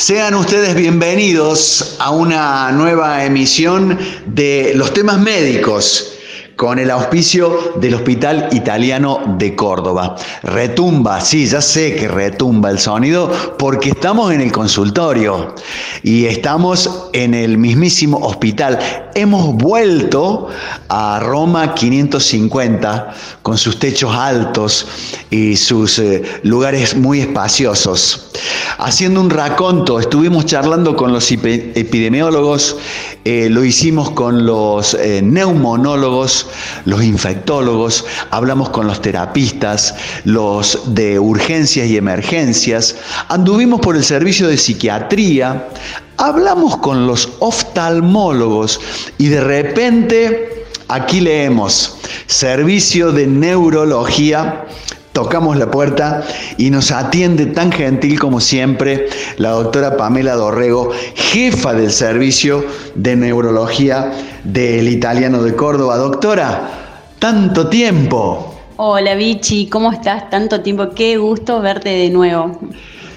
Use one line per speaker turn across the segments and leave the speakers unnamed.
Sean ustedes bienvenidos a una nueva emisión de los temas médicos con el auspicio del Hospital Italiano de Córdoba. Retumba, sí, ya sé que retumba el sonido porque estamos en el consultorio y estamos en el mismísimo hospital. Hemos vuelto a Roma 550 con sus techos altos y sus eh, lugares muy espaciosos. Haciendo un raconto, estuvimos charlando con los epidemiólogos, eh, lo hicimos con los eh, neumonólogos, los infectólogos, hablamos con los terapistas, los de urgencias y emergencias, anduvimos por el servicio de psiquiatría, hablamos con los oftalmólogos y de repente aquí leemos servicio de neurología Tocamos la puerta y nos atiende tan gentil como siempre la doctora Pamela Dorrego, jefa del servicio de neurología del italiano de Córdoba. Doctora, tanto tiempo.
Hola Vichy, ¿cómo estás? Tanto tiempo, qué gusto verte de nuevo.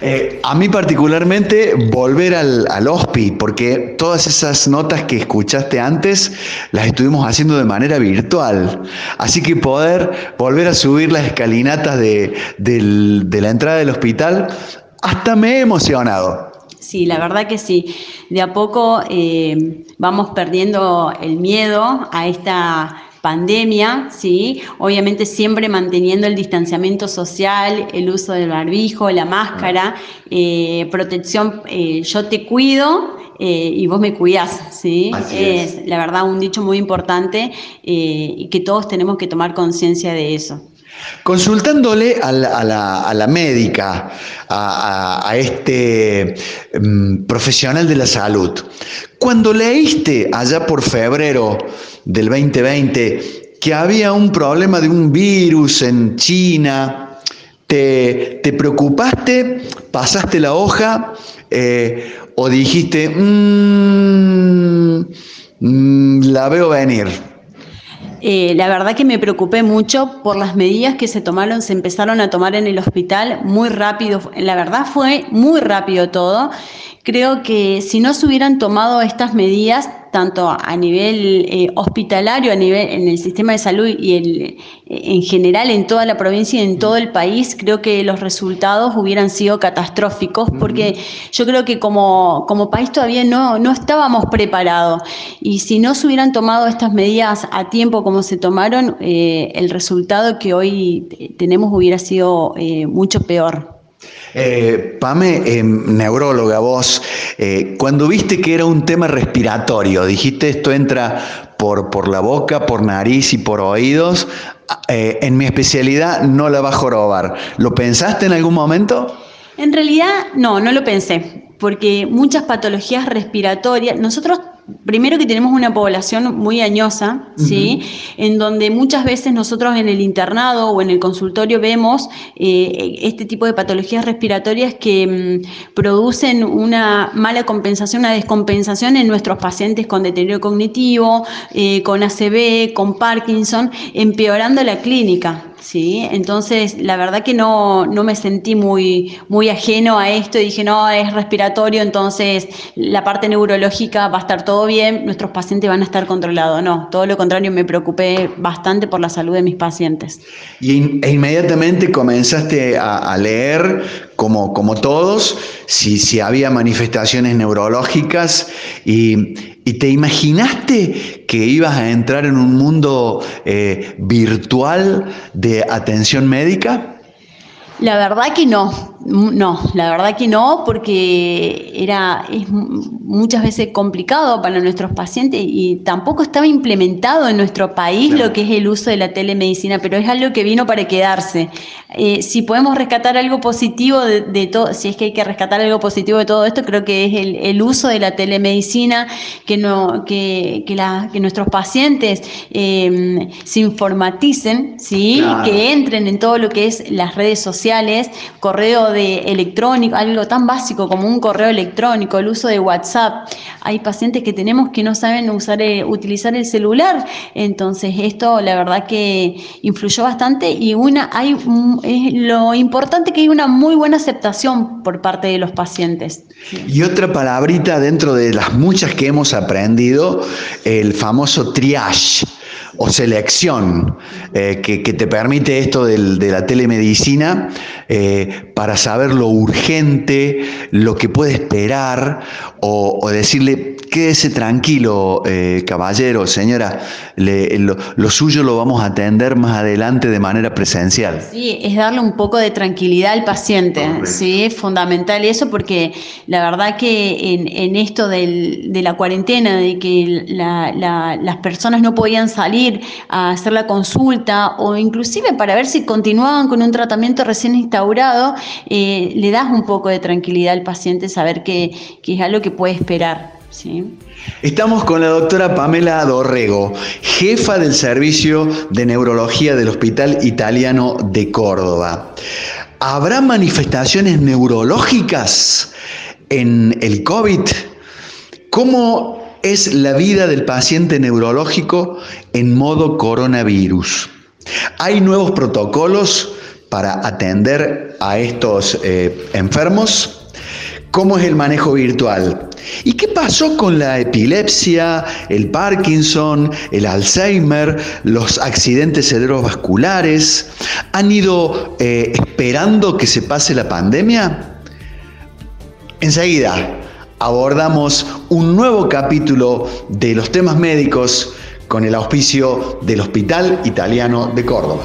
Eh, a mí particularmente volver al, al porque todas esas notas que escuchaste antes las estuvimos haciendo de manera virtual. Así que poder volver a subir las escalinatas de, la entrada del hospital, hasta me he emocionado.
Sí, la verdad que sí. De a poco eh, vamos perdiendo el miedo a esta pandemia, ¿sí? Obviamente siempre manteniendo el distanciamiento social, el uso del barbijo, la máscara, eh, protección, eh, yo te cuido eh, y vos me cuidás, ¿sí? es, la verdad un dicho muy importante y que todos tenemos que tomar conciencia de eso.
Consultándole a la, médica, a, este mm, profesional de la salud, cuando leíste allá por febrero del 2020 que había un problema de un virus en China, ¿te, preocupaste? ¿Pasaste la hoja? Eh, ¿O dijiste, mm, mm, la veo venir?
Eh, la verdad que me preocupé mucho por las medidas que se tomaron, se empezaron a tomar en el hospital muy rápido. La verdad fue muy rápido todo. Creo que si no se hubieran tomado estas medidas, tanto a nivel eh, hospitalario, a nivel en el sistema de salud y el, en general en toda la provincia y en todo el país, creo que los resultados hubieran sido catastróficos, porque yo creo que como, como país todavía no, no estábamos preparados. Y si no se hubieran tomado estas medidas a tiempo como se tomaron, eh, el resultado que hoy tenemos hubiera sido eh, mucho peor.
Eh, Pame, eh, neuróloga, vos, eh, cuando viste que era un tema respiratorio, dijiste esto entra por, por la boca, por nariz y por oídos, en mi especialidad no la va a jorobar. ¿Lo pensaste en algún momento?
En realidad, no, no lo pensé, porque muchas patologías respiratorias, nosotros Primero que tenemos una población muy añosa, ¿sí? En donde muchas veces nosotros en el internado o en el consultorio vemos eh, este tipo de patologías respiratorias que mm, producen una mala compensación, una descompensación en nuestros pacientes con deterioro cognitivo, eh, con ACV, con Parkinson, empeorando la clínica. ¿Sí? Entonces, la verdad que no, no, me sentí muy, muy ajeno a esto y dije, no, es respiratorio, entonces la parte neurológica va a estar todo bien, nuestros pacientes van a estar controlados. No, todo lo contrario, me preocupé bastante por la salud de mis pacientes.
Y, e inmediatamente comenzaste a, leer, como, como todos, si, si había manifestaciones neurológicas y, y te imaginaste que ibas a entrar en un mundo eh, virtual de atención médica?
La verdad que no. No, la verdad que no, porque era es muchas veces complicado para nuestros pacientes y tampoco estaba implementado en nuestro país lo que es el uso de la telemedicina, pero es algo que vino para quedarse. Eh, si podemos rescatar algo positivo de, todo, si es que hay que rescatar algo positivo de todo esto, creo que es el, uso de la telemedicina, que no, que, que, nuestros pacientes em, se informaticen, ¿sí? que entren en todo lo que es las redes sociales, correo de electrónico, algo tan básico como un correo electrónico, el uso de WhatsApp. Hay pacientes que tenemos que no saben usar, eh, utilizar el celular, entonces esto la verdad que influyó bastante y una hay es lo importante que hay una muy buena aceptación por parte de los pacientes.
Y otra palabrita dentro de las muchas que hemos aprendido, el famoso triage o selección eh, que, te permite esto de la telemedicina eh, para saber lo urgente, lo que puede esperar o, decirle, quédese tranquilo, eh, caballero, señora, lo, suyo lo vamos a atender más adelante de manera presencial.
Sí, es darle un poco de tranquilidad al paciente, sí, es fundamental eso porque la verdad que en, esto de la cuarentena, de que las personas no podían salir a hacer la consulta o inclusive para ver si continuaban con un tratamiento recién instaurado, eh, le das un poco de tranquilidad al paciente saber que, es algo que puede esperar. ¿sí?
Estamos con la doctora Pamela Dorrego, jefa del servicio de neurología del Hospital Italiano de Córdoba. ¿Habrá manifestaciones neurológicas en el COVID? ¿Cómo es la vida del paciente neurológico en modo coronavirus. Hay nuevos protocolos para atender a estos eh, enfermos. ¿Cómo es el manejo virtual? ¿Y qué pasó con la epilepsia, el Parkinson, el Alzheimer, los accidentes cerebrovasculares? ¿Han ido eh, esperando que se pase la pandemia? Enseguida, abordamos un nuevo capítulo de los temas médicos con el auspicio del Hospital Italiano de Córdoba.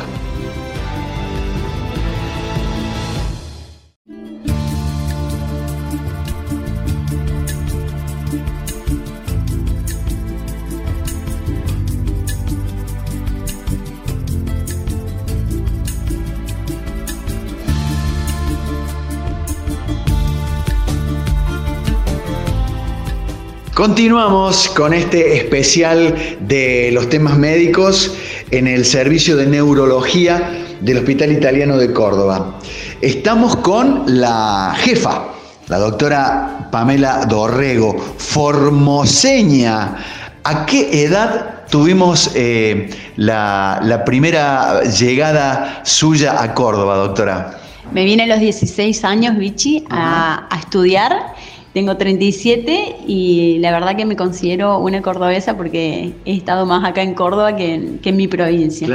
Continuamos con este especial de los temas médicos en el servicio de neurología del Hospital Italiano de Córdoba. Estamos con la jefa, la doctora Pamela Dorrego, formoseña. ¿A qué edad tuvimos eh, la, primera llegada suya a Córdoba, doctora?
Me vine a los 16 años, Vichy, a, a estudiar tengo 37 y la verdad que me considero una cordobesa porque he estado más acá en Córdoba que en, mi provincia.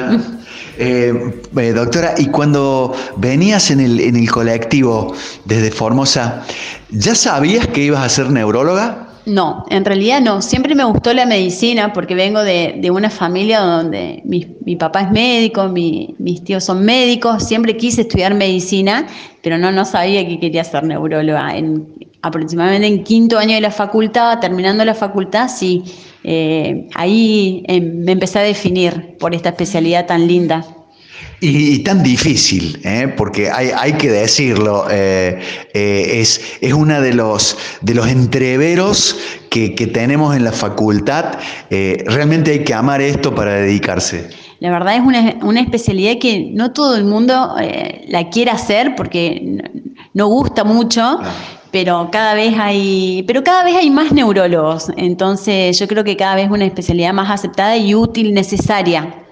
Eh, eh, doctora, y cuando venías en el, en el colectivo desde Formosa, ¿ya sabías que ibas a ser neuróloga?
No, en realidad no. Siempre me gustó la medicina porque vengo de, una familia donde mi, papá es médico, mis tíos son médicos. Siempre quise estudiar medicina, pero no, no sabía que quería ser neuróloga. En, aproximadamente en quinto año de la facultad, terminando la facultad, sí, eh, ahí em, me empecé a definir por esta especialidad tan linda.
Y, tan difícil, ¿eh? porque hay, que decirlo, eh, es, es uno de los, de los entreveros que, tenemos en la facultad. realmente hay que amar esto para dedicarse.
La verdad es una, una especialidad que no todo el mundo la quiere hacer porque no, gusta mucho pero cada vez hay, pero cada vez hay más neurólogos, entonces yo creo que cada vez es una especialidad más aceptada y útil, necesaria.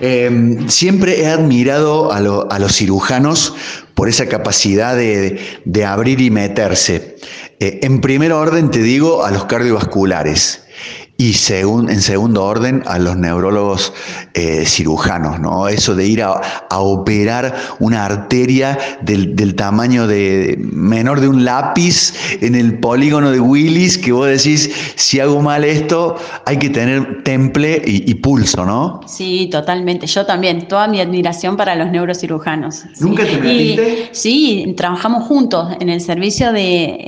Em, siempre he admirado a, los cirujanos por esa capacidad de, abrir y meterse. Eh, en primer orden te digo a los cardiovasculares y en segundo orden a los neurólogos eh, cirujanos, ¿no? Eso de ir a, operar una arteria del, tamaño de menor de un lápiz en el polígono de Willis, que vos decís, si hago mal esto, hay que tener temple y, pulso, ¿no?
Sí, totalmente. Yo también, toda mi admiración para los neurocirujanos.
¿Nunca te metiste?
sí, trabajamos juntos en el servicio de,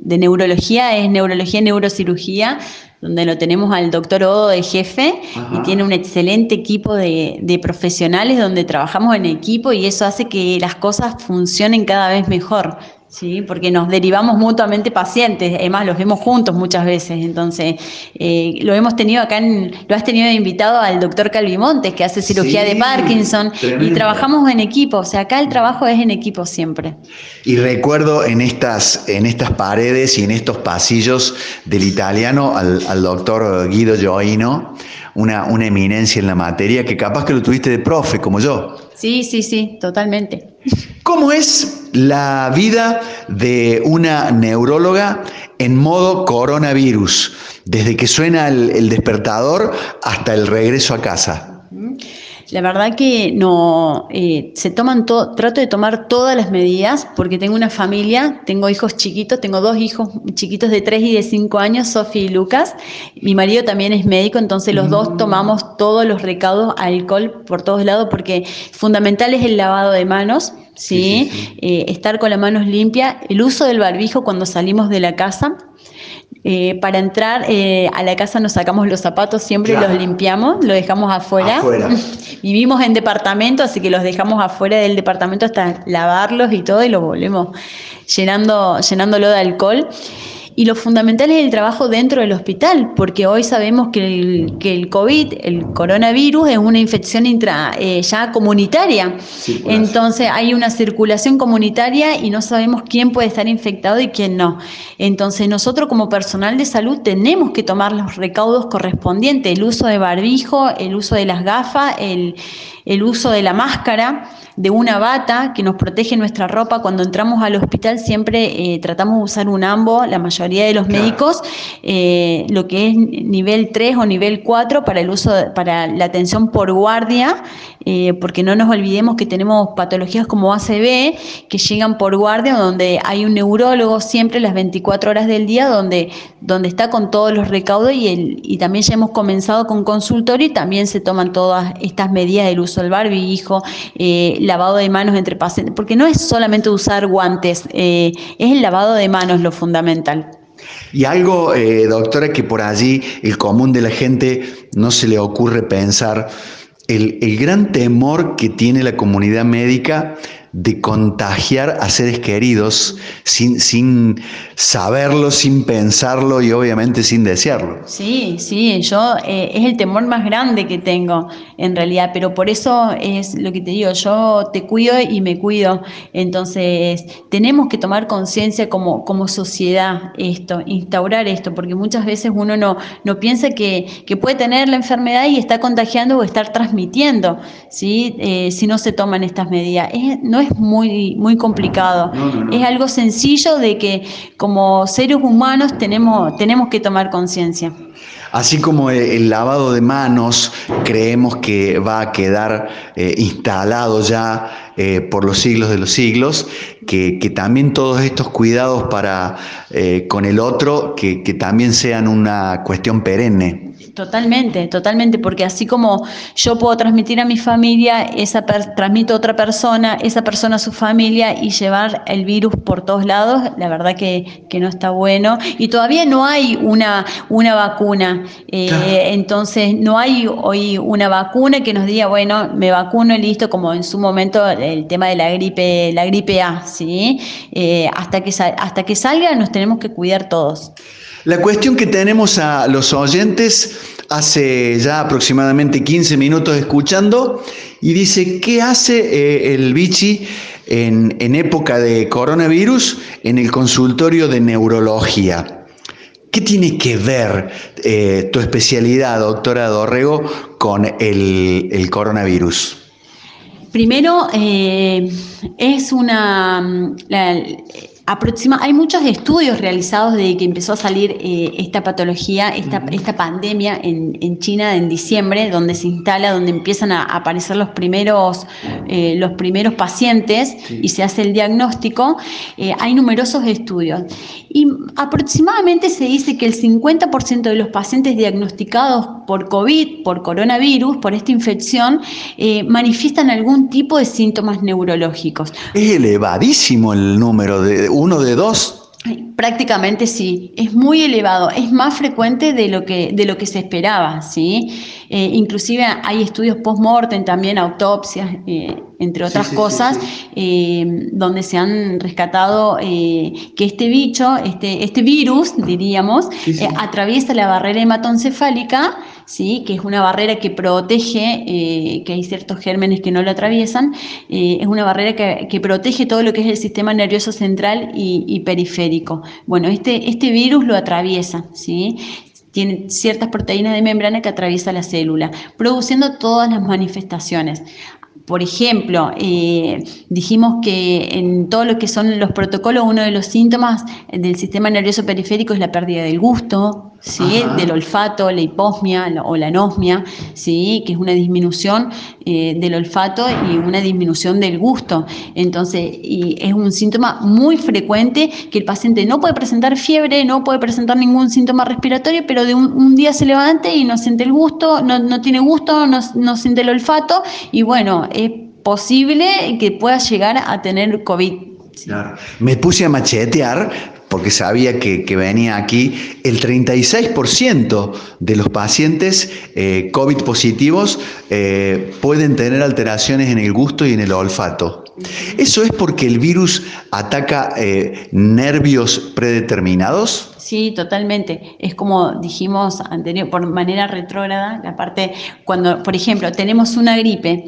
de neurología, es neurología y neurocirugía donde lo tenemos al doctor Odo de jefe y tiene un excelente equipo de, profesionales donde trabajamos en equipo y eso hace que las cosas funcionen cada vez mejor. ¿Sí? porque nos derivamos mutuamente pacientes, además los vemos juntos muchas veces, entonces eh, lo hemos tenido acá, en, lo has tenido invitado al doctor Calvimontes, que hace cirugía de Parkinson, y trabajamos en equipo, o sea, acá el trabajo es en equipo siempre.
Y recuerdo en estas, en estas paredes y en estos pasillos del italiano al, doctor Guido Gioino, una, una eminencia en la materia, que capaz que lo tuviste de profe, como yo.
Sí, sí, sí, totalmente.
¿Cómo es la vida de una neuróloga en modo coronavirus, desde que suena el, despertador hasta el regreso a casa?
La verdad que no, eh, se toman todo, trato de tomar todas las medidas porque tengo una familia, tengo hijos chiquitos, tengo dos hijos chiquitos de 3 y de 5 años, Sofía y Lucas. Mi marido también es médico, entonces los dos mm. tomamos todos los recaudos, alcohol por todos lados porque fundamental es el lavado de manos. ¿sí? Eh, estar con las manos limpias, el uso del barbijo cuando salimos de la casa, eh, para entrar eh, a la casa nos sacamos los zapatos, siempre los limpiamos, los dejamos afuera. Vivimos en departamento, así que los dejamos afuera del departamento hasta lavarlos y todo y lo volvemos llenando, llenándolo de alcohol. Y lo fundamental es el trabajo dentro del hospital, porque hoy sabemos que el, que el COVID, el coronavirus, es una infección intra, eh, ya comunitaria. Entonces hay una circulación comunitaria y no sabemos quién puede estar infectado y quién no. Entonces nosotros como personal de salud tenemos que tomar los recaudos correspondientes, el uso de barbijo, el uso de las gafas, el, el uso de la máscara de una bata que nos protege nuestra ropa. Cuando entramos al hospital siempre eh, tratamos de usar un ambo, la mayoría de los médicos, eh, lo que es nivel 3 o nivel 4 para el uso, para la atención por guardia, eh, porque no nos olvidemos que tenemos patologías como ACV que llegan por guardia, donde hay un neurólogo siempre las 24 horas del día, donde, donde está con todos los recaudos y, el, y también ya hemos comenzado con consultorio y también se toman todas estas medidas del uso del barbijo, eh, lavado de manos entre pacientes, porque no es solamente usar guantes, eh, es el lavado de manos lo fundamental.
Y algo, eh, doctora, que por allí el común de la gente no se le ocurre pensar, el, el gran temor que tiene la comunidad médica de contagiar a seres queridos sin, sin saberlo, sin pensarlo y obviamente sin desearlo.
Sí, sí, yo eh, es el temor más grande que tengo en realidad, pero por eso es lo que te digo, yo te cuido y me cuido, entonces tenemos que tomar conciencia como, como sociedad esto, instaurar esto, porque muchas veces uno no, no piensa que, que puede tener la enfermedad y está contagiando o estar transmitiendo, ¿sí? Eh, si no se toman estas medidas. no muy, muy complicado, es algo sencillo de que como seres humanos tenemos, tenemos que tomar conciencia.
Así como el lavado de manos creemos que va a quedar eh, instalado ya eh, por los siglos de los siglos, que, también todos estos cuidados para eh, con el otro, que, que también sean una cuestión perenne.
Totalmente, totalmente, porque así como yo puedo transmitir a mi familia, esa transmito a otra persona, esa persona a su familia y llevar el virus por todos lados, la verdad que, no está bueno. Y todavía no hay una, una vacuna, eh, entonces no hay hoy una vacuna que nos diga, bueno, me vacuno y listo, como en su momento el tema de la gripe, la gripe A, ¿sí? Eh, hasta, que, hasta que salga nos tenemos que cuidar todos.
La cuestión que tenemos a los oyentes hace ya aproximadamente 15 minutos escuchando y dice, ¿qué hace eh, el bichi en, época de coronavirus en el consultorio de neurología? ¿Qué tiene que ver eh, tu especialidad, doctora Dorrego, con el, coronavirus?
Primero, eh, es una hay muchos estudios realizados desde que empezó a salir eh, esta patología, esta, esta pandemia en, en, China en diciembre, donde se instala, donde empiezan a aparecer los primeros, eh, los primeros pacientes y se hace el diagnóstico. Eh, hay numerosos estudios. Y aproximadamente se dice que el 50% de los pacientes diagnosticados por COVID, por coronavirus, por esta infección, manifiestan algún tipo de síntomas neurológicos.
Es elevadísimo el número de uno de dos.
Prácticamente sí, es muy elevado, es más frecuente de lo que, de lo que se esperaba, ¿sí? Eh, inclusive hay estudios post-mortem, también autopsias, eh, entre otras cosas, eh, donde se han rescatado que este bicho, este, este virus, diríamos, atraviesa la barrera hematoencefálica, ¿sí? que es una barrera que protege, eh, que hay ciertos gérmenes que no lo atraviesan, eh, es una barrera que, protege todo lo que es el sistema nervioso central y, periférico. Bueno, este, este virus lo atraviesa, ¿sí? tiene ciertas proteínas de membrana que atraviesa la célula, produciendo todas las manifestaciones. Por ejemplo, eh, dijimos que en todo lo que son los protocolos, uno de los síntomas del sistema nervioso periférico es la pérdida del gusto, ¿sí? del olfato, la hiposmia o la anosmia, ¿sí? que es una disminución eh, del olfato y una disminución del gusto. Entonces, y es un síntoma muy frecuente que el paciente no puede presentar fiebre, no puede presentar ningún síntoma respiratorio, pero de un, día se levante y no siente el gusto, no, tiene gusto, no, no siente el olfato y bueno, es posible que pueda llegar a tener COVID.
Me puse a machetear porque sabía que, venía aquí, el 36% de los pacientes eh, COVID positivos eh, pueden tener alteraciones en el gusto y en el olfato. ¿Eso es porque el virus ataca eh, nervios predeterminados?
Sí, totalmente. Es como dijimos anterior, por manera retrógrada, la parte cuando, por ejemplo, tenemos una gripe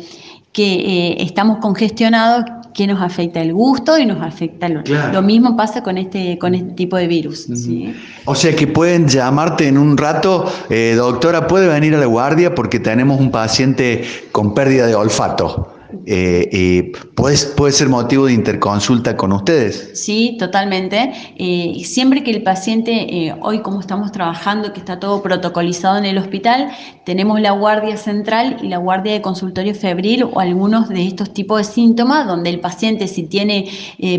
que estamos congestionados, que nos afecta el gusto y nos afecta lo, lo mismo pasa con este con este tipo de virus.
O sea que pueden llamarte en un rato, eh, doctora, puede venir a la guardia porque tenemos un paciente con pérdida de olfato. Eh, puede, puede ser motivo de interconsulta con ustedes.
Sí, totalmente. Eh, siempre que el paciente, eh, hoy como estamos trabajando, que está todo protocolizado en el hospital, tenemos la guardia central y la guardia de consultorio febril o algunos de estos tipos de síntomas, donde el paciente si tiene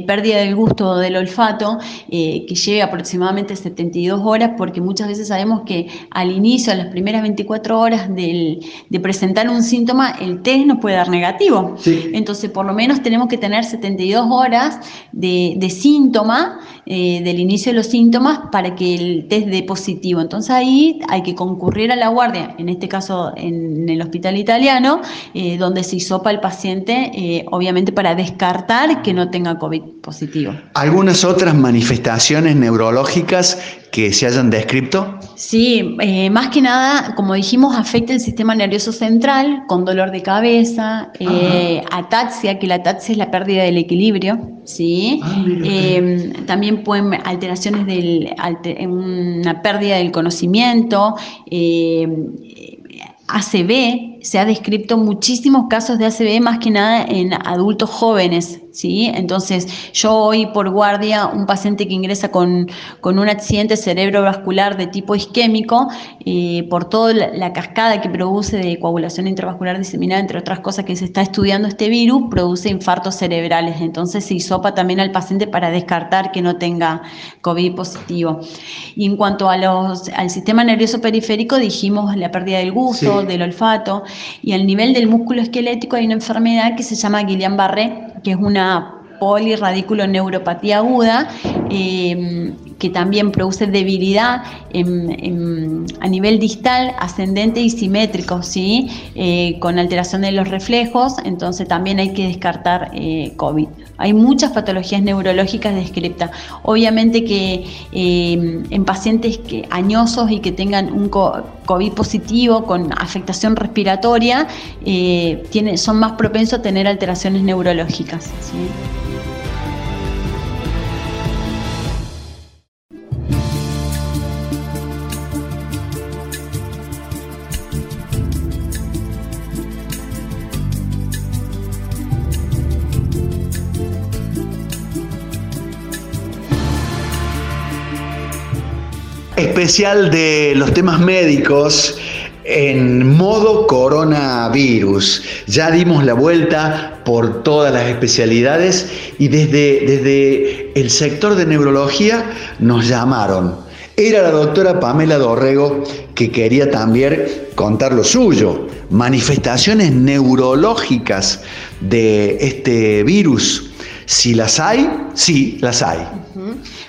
pérdida del gusto o del olfato, que lleve aproximadamente 72 horas, porque muchas veces sabemos que al inicio, a las primeras 24 horas del, de presentar un síntoma, el test nos puede dar negativo. Entonces, por lo menos tenemos que tener 72 horas de, síntoma, eh, del inicio de los síntomas, para que el test dé positivo. Entonces ahí hay que concurrir a la guardia, en este caso en el hospital italiano, eh, donde se hisopa el paciente, eh, obviamente para descartar que no tenga COVID positivo.
¿Algunas otras manifestaciones neurológicas que se hayan descrito?
Sí, eh, más que nada, como dijimos, afecta el sistema nervioso central con dolor de cabeza, eh, ataxia, que la ataxia es la pérdida del equilibrio, ¿sí? Ah, em, también pueden alteraciones del, una pérdida del conocimiento, em, ACV, se ha descrito muchísimos casos de ACV más que nada en adultos jóvenes, ¿sí? Entonces, yo hoy por guardia, un paciente que ingresa con, con un accidente cerebrovascular de tipo isquémico, eh, por toda la, cascada que produce de coagulación intravascular diseminada, entre otras cosas que se está estudiando este virus, produce infartos cerebrales. Entonces, se hisopa también al paciente para descartar que no tenga COVID positivo. Y en cuanto a los, al sistema nervioso periférico, dijimos la pérdida del gusto, del olfato, y al nivel del músculo esquelético hay una enfermedad que se llama Guillain-Barré, que es una polirradículo neuropatía aguda, em, que también produce debilidad a nivel distal, ascendente y simétrico, ¿sí? Eh, con alteración de los reflejos, entonces también hay que descartar eh, COVID. Hay muchas patologías neurológicas descritas. Obviamente que em, en pacientes que, añosos y que tengan un COVID positivo con afectación respiratoria, eh, son más propensos a tener alteraciones neurológicas.
Especial de los temas médicos en modo coronavirus. Ya dimos la vuelta por todas las especialidades y desde, desde el sector de neurología nos llamaron. Era la doctora Pamela Dorrego que quería también contar lo suyo, manifestaciones neurológicas de este virus Si las hay, sí, las hay.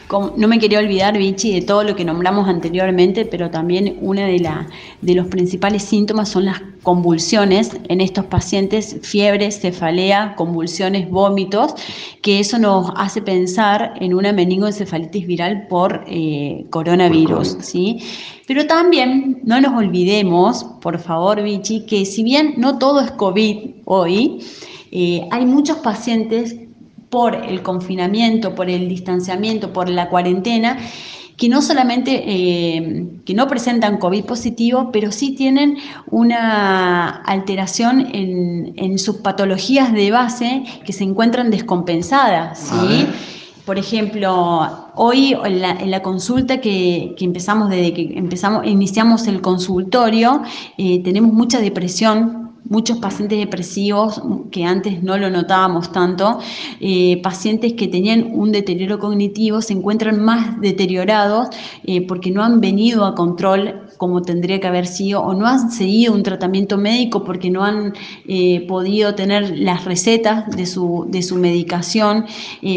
no me quería olvidar, Vichy, de todo lo que nombramos anteriormente, pero también uno de, la, de los principales síntomas son las convulsiones en estos pacientes, fiebre, cefalea, convulsiones, vómitos, que eso nos hace pensar en una meningoencefalitis viral por eh, coronavirus. ¿sí? Pero también no nos olvidemos, por favor, Vichy, que si bien no todo es COVID hoy, eh, hay muchos pacientes por el confinamiento, por el distanciamiento, por la cuarentena, que no solamente eh, que no presentan COVID positivo, pero sí tienen una alteración en, sus patologías de base que se encuentran descompensadas. Por ejemplo, hoy en la, consulta que, empezamos, desde que empezamos, iniciamos el consultorio, eh, tenemos mucha depresión muchos pacientes depresivos que antes no lo notábamos tanto, eh, pacientes que tenían un deterioro cognitivo se encuentran más deteriorados eh, porque no han venido a control como tendría que haber sido o no han seguido un tratamiento médico porque no han eh, podido tener las recetas de su, de su medicación,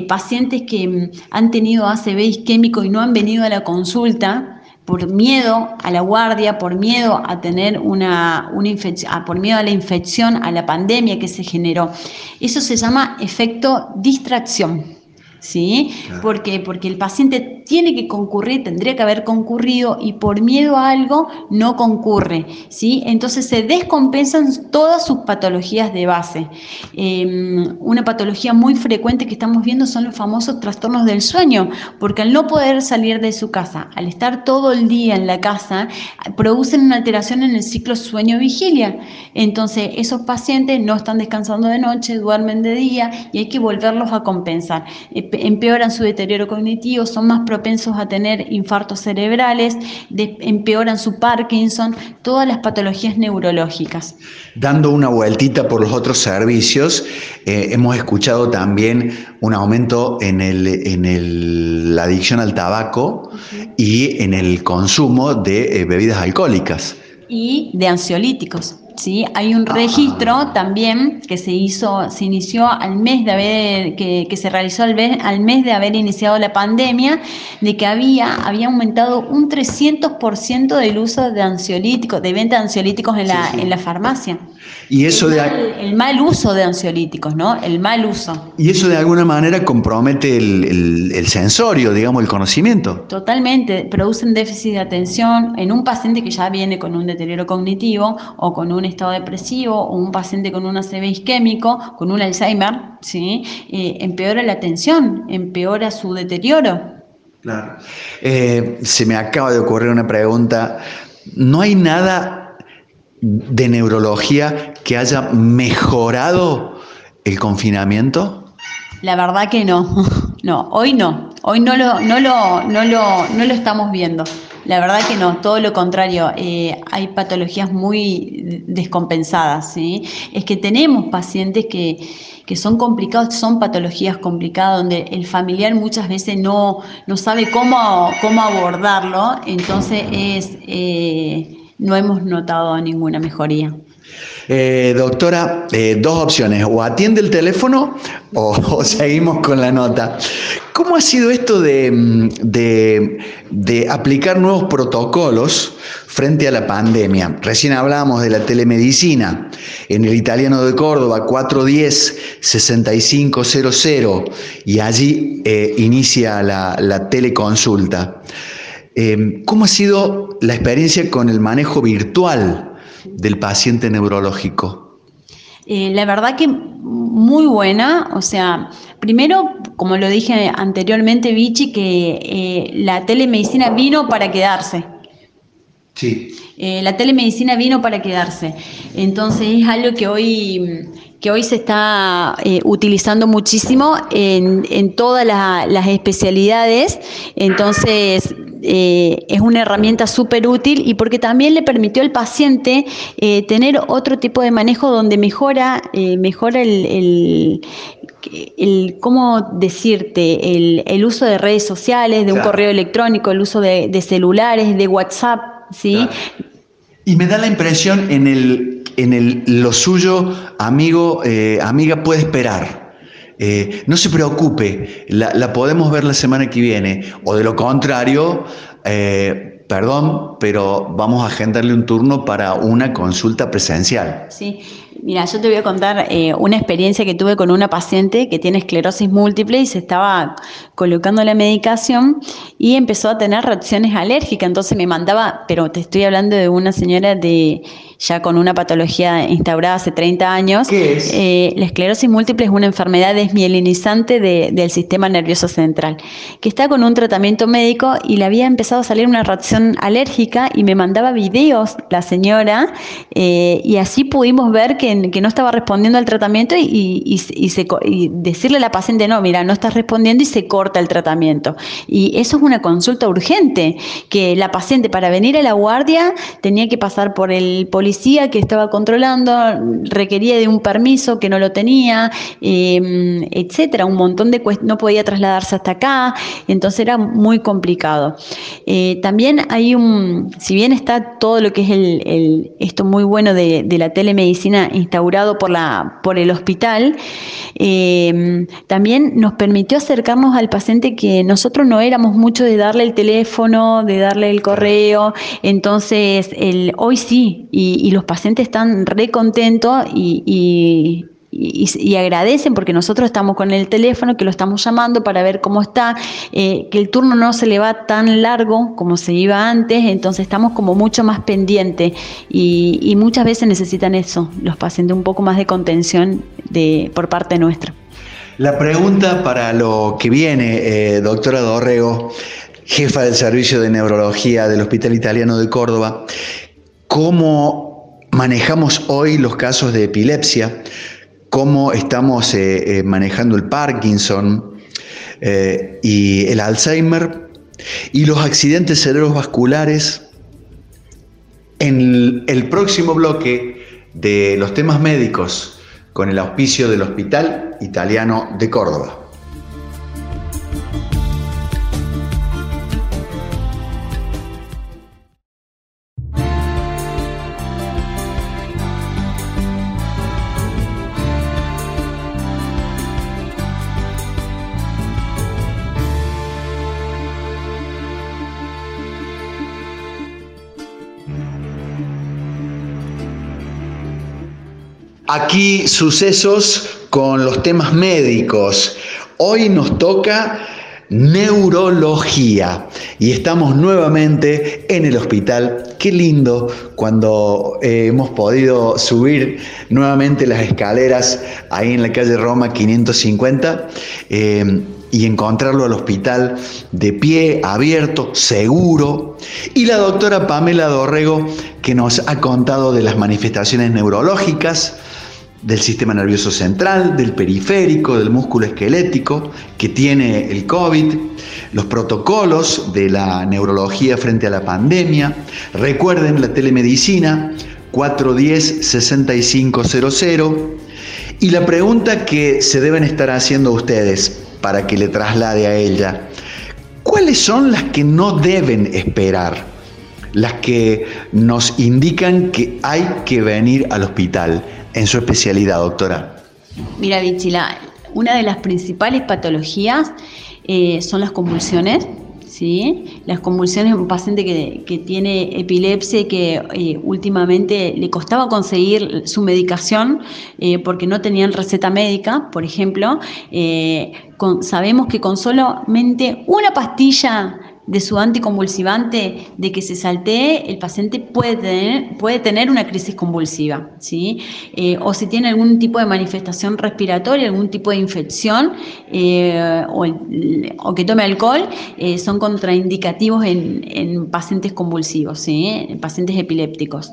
pacientes que mm, han tenido ACV isquémico y no han venido a la consulta por miedo a la guardia, por miedo a tener una, una infección, por miedo a la infección, a la pandemia que se generó. Eso se llama efecto distracción. ¿sí? Porque, porque el paciente tiene que concurrir, tendría que haber concurrido y por miedo a algo no concurre, ¿sí? Entonces se descompensan todas sus patologías de base. Em, una patología muy frecuente que estamos viendo son los famosos trastornos del sueño, porque al no poder salir de su casa, al estar todo el día en la casa, producen una alteración en el ciclo sueño-vigilia. Entonces esos pacientes no están descansando de noche, duermen de día y hay que volverlos a compensar empeoran su deterioro cognitivo, son más propensos a tener infartos cerebrales, empeoran su Parkinson, todas las patologías neurológicas.
Dando una vueltita por los otros servicios, eh, hemos escuchado también un aumento en, la adicción al tabaco y en el consumo de eh, bebidas alcohólicas.
Y de ansiolíticos. ¿Sí? Hay un registro también que se hizo, se inició al mes de haber, que, se realizó al, al, mes de haber iniciado la pandemia, de que había, había aumentado un 300% del uso de ansiolíticos, de venta de ansiolíticos en la, en la farmacia.
Y eso
el,
de,
mal, el mal uso de ansiolíticos, ¿no? El mal uso.
Y eso de alguna manera compromete el, el, sensorio, digamos, el conocimiento.
Totalmente, producen déficit de atención en un paciente que ya viene con un deterioro cognitivo o con un estado depresivo o un paciente con un ACV isquémico, con un Alzheimer, ¿sí? Eh, empeora la atención, empeora su deterioro.
Claro. Eh, se me acaba de ocurrir una pregunta. ¿No hay nada de neurología que haya mejorado el confinamiento?
La verdad que no, no, hoy no, hoy no lo, no lo, no lo, no lo estamos viendo. La verdad que no, todo lo contrario, eh, hay patologías muy descompensadas, ¿sí? Es que tenemos pacientes que, que, son complicados, son patologías complicadas, donde el familiar muchas veces no, no sabe cómo, cómo abordarlo, entonces es... Eh, no hemos notado ninguna mejoría.
Eh, doctora, eh, dos opciones, o atiende el teléfono o, seguimos con la nota. ¿Cómo ha sido esto de, de, aplicar nuevos protocolos frente a la pandemia? Recién hablábamos de la telemedicina. En el italiano de Córdoba, 410-6500, y allí eh, inicia la, la teleconsulta. ¿Cómo ha sido la experiencia con el manejo virtual del paciente neurológico?
Eh, la verdad que muy buena, o sea, primero, como lo dije anteriormente, Vichy, que eh, la telemedicina vino para quedarse.
Sí.
Eh, la telemedicina vino para quedarse. Entonces es algo que hoy que hoy se está eh, utilizando muchísimo en, todas las especialidades. Entonces, eh, es una herramienta súper útil y porque también le permitió al paciente eh, tener otro tipo de manejo donde mejora, mejora el, el ¿cómo decirte? El, uso de redes sociales, de un correo electrónico, el uso de, celulares, de WhatsApp, ¿sí?
Y me da la impresión en el, en el lo suyo, amigo, eh, amiga, puede esperar. Eh, no se preocupe, la, podemos ver la semana que viene, o de lo contrario, eh, perdón, pero vamos a agendarle un turno para una consulta presencial.
Sí, Mira, yo te voy a contar eh, una experiencia que tuve con una paciente que tiene esclerosis múltiple y se estaba colocando la medicación y empezó a tener reacciones alérgicas. Entonces me mandaba, pero te estoy hablando de una señora de ya con una patología instaurada hace 30 años.
¿Qué es?
Eh, la esclerosis múltiple es una enfermedad desmielinizante del sistema nervioso central, que está con un tratamiento médico y le había empezado a salir una reacción alérgica y me mandaba videos la señora eh, y así pudimos ver que, no estaba respondiendo al tratamiento y, decirle a la paciente, no, mira, no estás respondiendo y se corta el tratamiento. Y eso es una consulta urgente, que la paciente para venir a la guardia tenía que pasar por el policía que estaba controlando requería de un permiso que no lo tenía, em, etcétera, un montón de no podía trasladarse hasta acá, entonces era muy complicado. Eh, también hay un, si bien está todo lo que es el, esto muy bueno de, la telemedicina instaurado por, la, por el hospital, em, también nos permitió acercarnos al paciente que nosotros no éramos mucho de darle el teléfono, de darle el correo, entonces el, hoy sí, y, y, los pacientes están re contentos y, agradecen porque nosotros estamos con el teléfono, que lo estamos llamando para ver cómo está, eh, que el turno no se le va tan largo como se iba antes, entonces estamos como mucho más pendientes y, muchas veces necesitan eso, los pacientes un poco más de contención de, por parte nuestra.
La pregunta para lo que viene, eh, doctora Dorrego, jefa del Servicio de Neurología del Hospital Italiano de Córdoba, ¿cómo manejamos hoy los casos de epilepsia, cómo estamos eh, eh, manejando el Parkinson eh, y el Alzheimer y los accidentes cerebrovasculares. En el próximo bloque de los temas médicos con el auspicio del Hospital Italiano de Córdoba. Aquí sucesos con los temas médicos. Hoy nos toca neurología y estamos nuevamente en el hospital. Qué lindo cuando eh, hemos podido subir nuevamente las escaleras ahí en la calle Roma 550 eh, y encontrarlo al hospital de pie, abierto, seguro. Y la doctora Pamela Dorrego que nos ha contado de las manifestaciones neurológicas del sistema nervioso central, del periférico, del músculo esquelético que tiene el COVID, los protocolos de la neurología frente a la pandemia. Recuerden la telemedicina 410-6500 y la pregunta que se deben estar haciendo ustedes para que le traslade a ella, ¿cuáles son las que no deben esperar? Las que nos indican que hay que venir al hospital en su especialidad, doctora?
Mira, Vichila, una de las principales patologías eh, son las convulsiones. ¿sí? Las convulsiones, un paciente que, tiene epilepsia y que eh, últimamente le costaba conseguir su medicación eh, porque no tenían receta médica, por ejemplo, sabemos que con solamente una pastilla de su anticonvulsivante de que se saltee, el paciente puede tener, puede tener una crisis convulsiva, ¿sí? Eh, o si tiene algún tipo de manifestación respiratoria, algún tipo de infección eh, o, que tome alcohol, eh, son contraindicativos en, pacientes convulsivos, ¿sí? en pacientes epilépticos.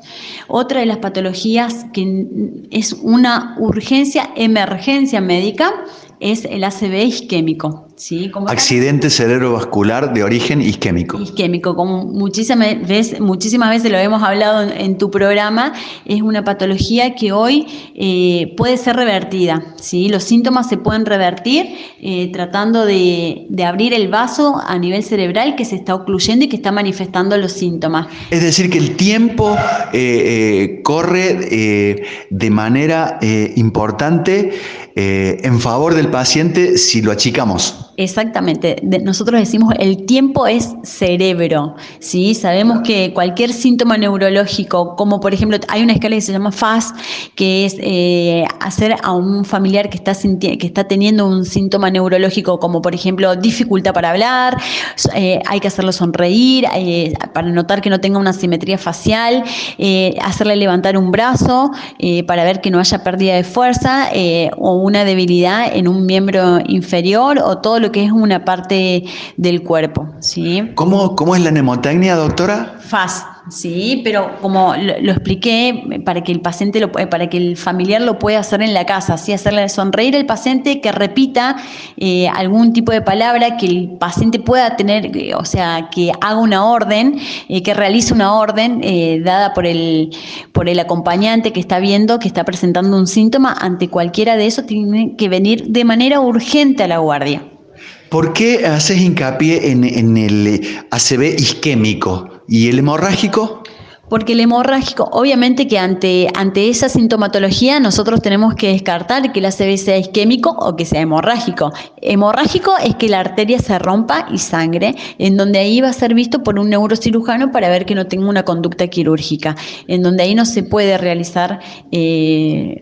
Otra de las patologías que es una urgencia, emergencia médica, es el ACV isquémico. ¿Sí?
Accidente cerebrovascular de origen isquémico.
Isquémico, como muchísimas veces, muchísimas veces lo hemos hablado en, tu programa, es una patología que hoy eh, puede ser revertida. ¿sí? Los síntomas se pueden revertir eh, tratando de, abrir el vaso a nivel cerebral que se está ocluyendo y que está manifestando los síntomas.
Es decir, que el tiempo eh, corre de manera importante en favor del paciente si lo achicamos.
Exactamente. nosotros decimos el tiempo es cerebro. ¿sí? Sabemos que cualquier síntoma neurológico, como por ejemplo, hay una escala que se llama FAS, que es eh, hacer a un familiar que está, que está teniendo un síntoma neurológico, como por ejemplo dificultad para hablar, eh, hay que hacerlo sonreír, eh, para notar que no tenga una simetría facial, hacerle levantar un brazo para ver que no haya pérdida de fuerza o una debilidad en un miembro inferior o todo lo que es una parte del cuerpo. ¿sí?
¿Cómo, cómo es la mnemotecnia, doctora?
FAS, sí, pero como lo, expliqué, para que el paciente lo, para que el familiar lo pueda hacer en la casa, ¿sí? hacerle sonreír al paciente, que repita eh, algún tipo de palabra, que el paciente pueda tener, eh, o sea, que haga una orden, eh, que realice una orden dada por el, por el acompañante que está viendo, que está presentando un síntoma, ante cualquiera de eso tiene que venir de manera urgente a la guardia.
¿Por qué haces hincapié en, el ACV isquémico y el hemorrágico?
Porque el hemorrágico, obviamente que ante, ante esa sintomatología nosotros tenemos que descartar que el ACV sea isquémico o que sea hemorrágico. Hemorrágico es que la arteria se rompa y sangre, en donde ahí va a ser visto por un neurocirujano para ver que no tenga una conducta quirúrgica, en donde ahí no se puede realizar... Eh,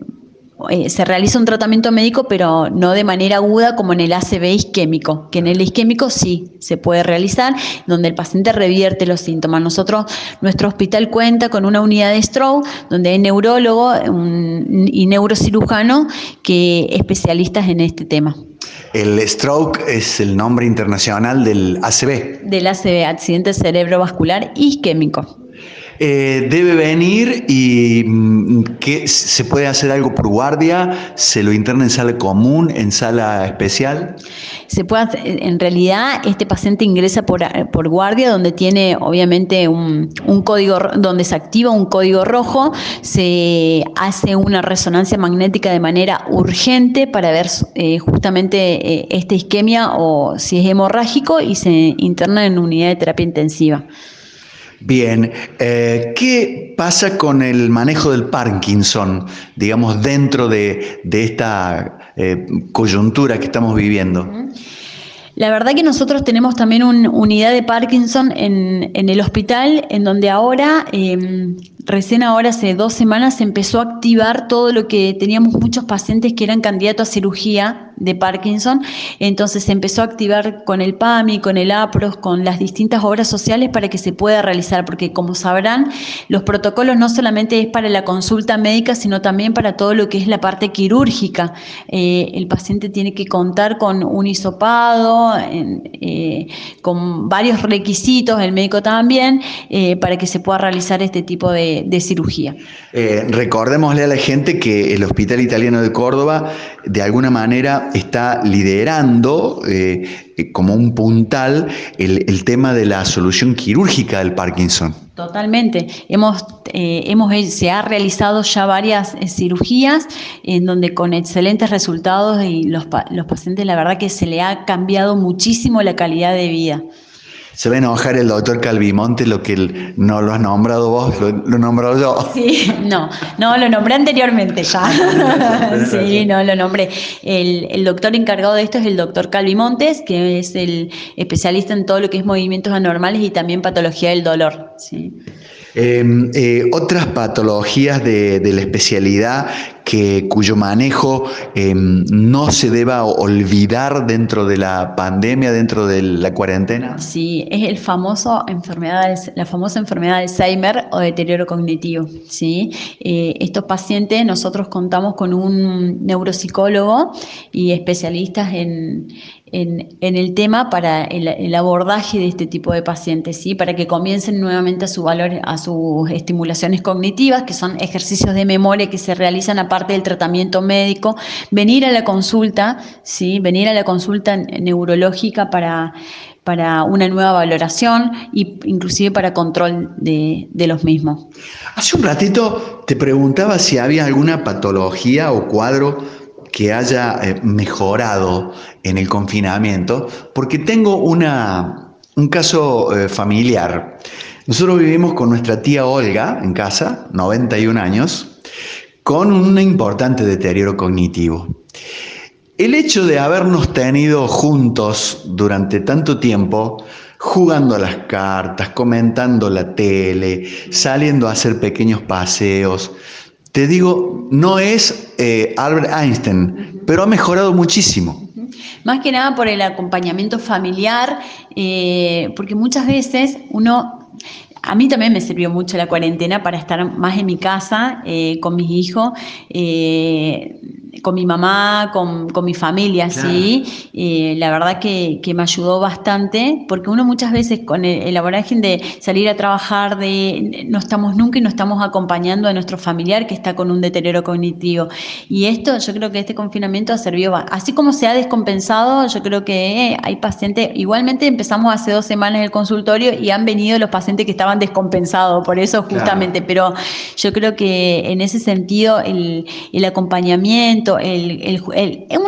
eh, se realiza un tratamiento médico, pero no de manera aguda como en el ACV isquémico, que en el isquémico sí se puede realizar, donde el paciente revierte los síntomas. Nosotros, nuestro hospital cuenta con una unidad de stroke, donde hay neurólogo y neurocirujano que especialistas en este tema.
El stroke es el nombre internacional del ACV.
Del ACV, accidente cerebrovascular isquémico.
Eh, debe venir y mm, que se puede hacer algo por guardia, se lo interna en sala común, en sala especial.
Se puede en realidad este paciente ingresa por, por guardia donde tiene obviamente un, código, donde se activa un código rojo, se hace una resonancia magnética de manera urgente para ver eh, justamente eh, esta isquemia o si es hemorrágico y se interna en unidad de terapia intensiva.
Bien, eh, ¿qué pasa con el manejo del Parkinson, digamos, dentro de, esta eh, coyuntura que estamos viviendo?
La verdad que nosotros tenemos también una unidad de Parkinson en, el hospital, en donde ahora, em, recién ahora hace dos semanas, se empezó a activar todo lo que teníamos muchos pacientes que eran candidatos a cirugía de Parkinson, entonces se empezó a activar con el PAMI, con el APROS, con las distintas obras sociales para que se pueda realizar, porque como sabrán, los protocolos no solamente es para la consulta médica, sino también para todo lo que es la parte quirúrgica. Eh, el paciente tiene que contar con un hisopado, eh, con varios requisitos, el médico también, eh, para que se pueda realizar este tipo de, de cirugía.
recordémosle a la gente que el Hospital Italiano de Córdoba, de alguna manera, está liderando eh, eh, como un puntal el, tema de la solución quirúrgica del Parkinson.
Totalmente. Hemos, eh, hemos, se ha realizado ya varias cirugías en donde con excelentes resultados y los, los pacientes la verdad que se le ha cambiado muchísimo la calidad de vida.
Se va a enojar el doctor Calvimonte lo que no lo has nombrado vos, lo, lo nombrado yo.
Sí, no, no, lo nombré anteriormente ya. sí, no, lo nombré. El, el, doctor encargado de esto es el doctor Calvimontes, que es el especialista en todo lo que es movimientos anormales y también patología del dolor. Sí.
Em, eh, otras patologías de, la especialidad que, cuyo manejo em, no se deba olvidar dentro de la pandemia, dentro de la cuarentena.
Sí, es el famoso enfermedad, la famosa enfermedad de Alzheimer o deterioro cognitivo. ¿sí? Eh, estos pacientes, nosotros contamos con un neuropsicólogo y especialistas en, en, el tema para el, abordaje de este tipo de pacientes, ¿sí? para que comiencen nuevamente a su valor, a sus estimulaciones cognitivas, que son ejercicios de memoria que se realizan aparte del tratamiento médico, venir a la consulta, ¿sí? venir a la consulta neurológica para para una nueva valoración e inclusive para control de, los mismos.
Hace un ratito te preguntaba si había alguna patología o cuadro que haya eh, mejorado en el confinamiento, porque tengo una, un caso eh, familiar. Nosotros vivimos con nuestra tía Olga en casa, 91 años, con un importante deterioro cognitivo. El hecho de habernos tenido juntos durante tanto tiempo, jugando a las cartas, comentando la tele, saliendo a hacer pequeños paseos, te digo, no es eh, Albert Einstein, pero ha mejorado muchísimo.
Más que nada por el acompañamiento familiar, eh, porque muchas veces uno a mí también me sirvió mucho la cuarentena para estar más en mi casa eh, con mis hijos con mi mamá, con, mi familia, sí. Eh, la verdad que, me ayudó bastante, porque uno muchas veces con el, el de salir a trabajar, de no estamos nunca y no estamos acompañando a nuestro familiar que está con un deterioro cognitivo. Y esto, yo creo que este confinamiento ha servido, así como se ha descompensado, yo creo que hay pacientes, igualmente empezamos hace dos semanas el consultorio y han venido los pacientes que estaban descompensados, por eso justamente, pero yo creo que en ese sentido el, el acompañamiento, el,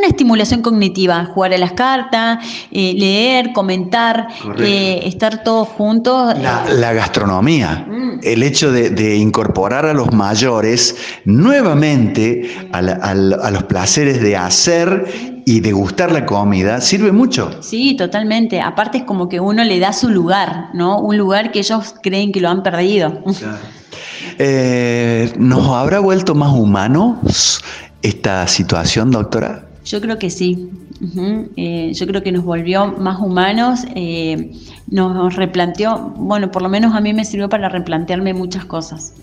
una estimulación cognitiva, jugar a las cartas, eh, leer, comentar, eh, estar todos juntos.
La, gastronomía, mm. el hecho de, incorporar a los mayores nuevamente a, los placeres de hacer y degustar la comida sirve mucho.
Sí, totalmente. Aparte es como que uno le da su lugar, ¿no? Un lugar que ellos creen que lo han perdido.
Eh, ¿Nos habrá vuelto más humanos esta situación, doctora?
Yo creo que sí. Eh, yo creo que nos volvió más humanos, eh, nos replanteó, bueno, por lo menos a mí me sirvió para replantearme muchas cosas.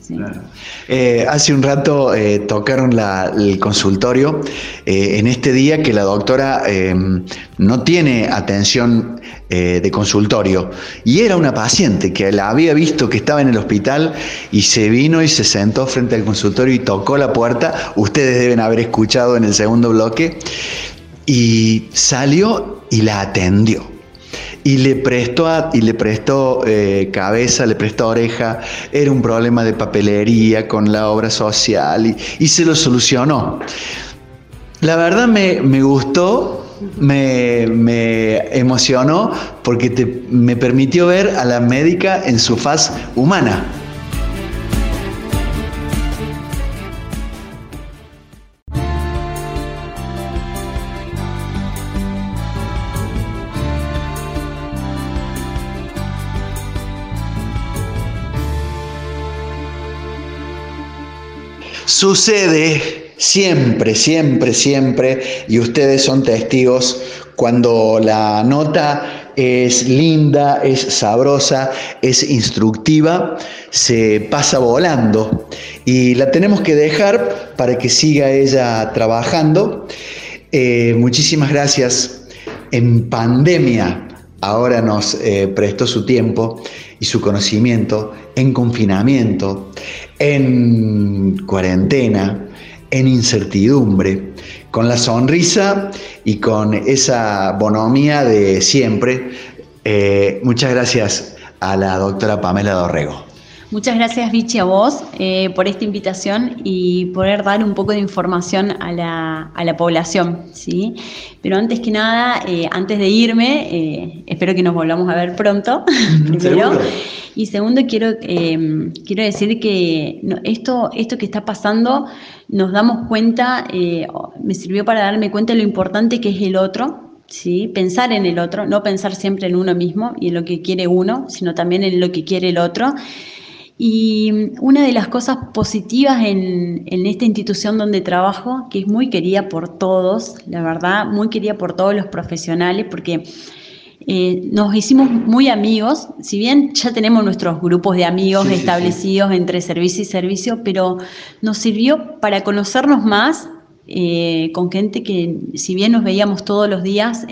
Eh, hace un rato tocaron el consultorio en este día que la doctora no tiene atención de consultorio y era una paciente que la había visto que estaba en el hospital y se vino y se sentó frente al consultorio y tocó la puerta. Ustedes deben haber escuchado en el segundo bloque y salió y la atendió. Y le prestó, y le prestó eh, cabeza, le prestó oreja, era un problema de papelería con la obra social y, se lo solucionó. La verdad me, gustó, me, emocionó porque me permitió ver a la médica en su faz humana. Sucede siempre, siempre, siempre, y ustedes son testigos, cuando la nota es linda, es sabrosa, es instructiva, se pasa volando y la tenemos que dejar para que siga ella trabajando. Eh, muchísimas gracias. En pandemia ahora nos eh, prestó su tiempo y su conocimiento en confinamiento, en cuarentena, en incertidumbre, con la sonrisa y con esa bonomía de siempre. Eh, muchas gracias a la doctora Pamela Dorrego.
Muchas gracias, Vichy, a vos eh, por esta invitación y poder dar un poco de información a la, población. ¿sí? Pero antes que nada, eh, antes de irme, eh, espero que nos volvamos a ver pronto, primero. Y segundo, quiero, quiero decir que esto, esto que está pasando, nos damos cuenta, me sirvió para darme cuenta de lo importante que es el otro, ¿sí? pensar en el otro, no pensar siempre en uno mismo y en lo que quiere uno, sino también en lo que quiere el otro. Y una de las cosas positivas en, esta institución donde trabajo, que es muy querida por todos, la verdad, muy querida por todos los profesionales, porque eh, nos hicimos muy amigos, si bien ya tenemos nuestros grupos de amigos establecidos entre servicio y servicio, pero nos sirvió para conocernos más eh, con gente que si bien nos veíamos todos los días,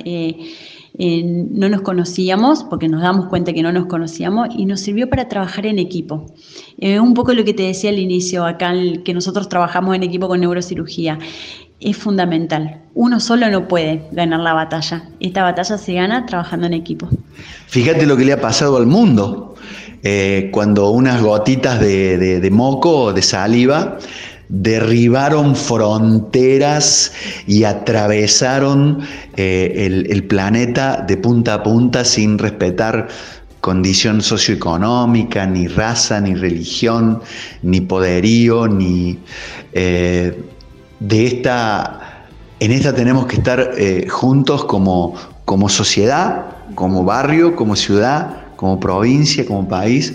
no nos conocíamos, porque nos damos cuenta que no nos conocíamos, y nos sirvió para trabajar en equipo. un poco lo que te decía al inicio, acá que nosotros trabajamos en equipo con neurocirugía es fundamental. Uno solo no puede ganar la batalla. Esta batalla se gana trabajando en equipo.
Fíjate lo que le ha pasado al mundo. Eh, cuando unas gotitas de, moco o de saliva derribaron fronteras y atravesaron eh, el, planeta de punta a punta sin respetar condición socioeconómica, ni raza, ni religión, ni poderío, ni... Eh, de esta, en esta tenemos que estar eh, juntos como, sociedad, como barrio, como ciudad, como provincia, como país,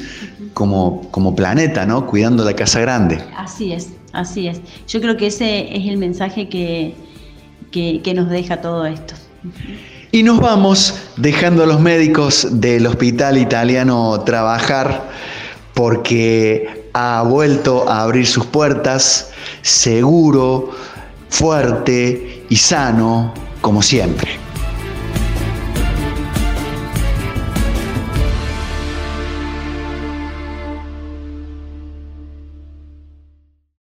como, como planeta, ¿no? Cuidando la casa grande.
Así es, así es. Yo creo que ese es el mensaje que, que nos deja todo esto.
Y nos vamos dejando a los médicos del hospital italiano trabajar porque ha vuelto a abrir sus puertas seguro, fuerte y sano como siempre.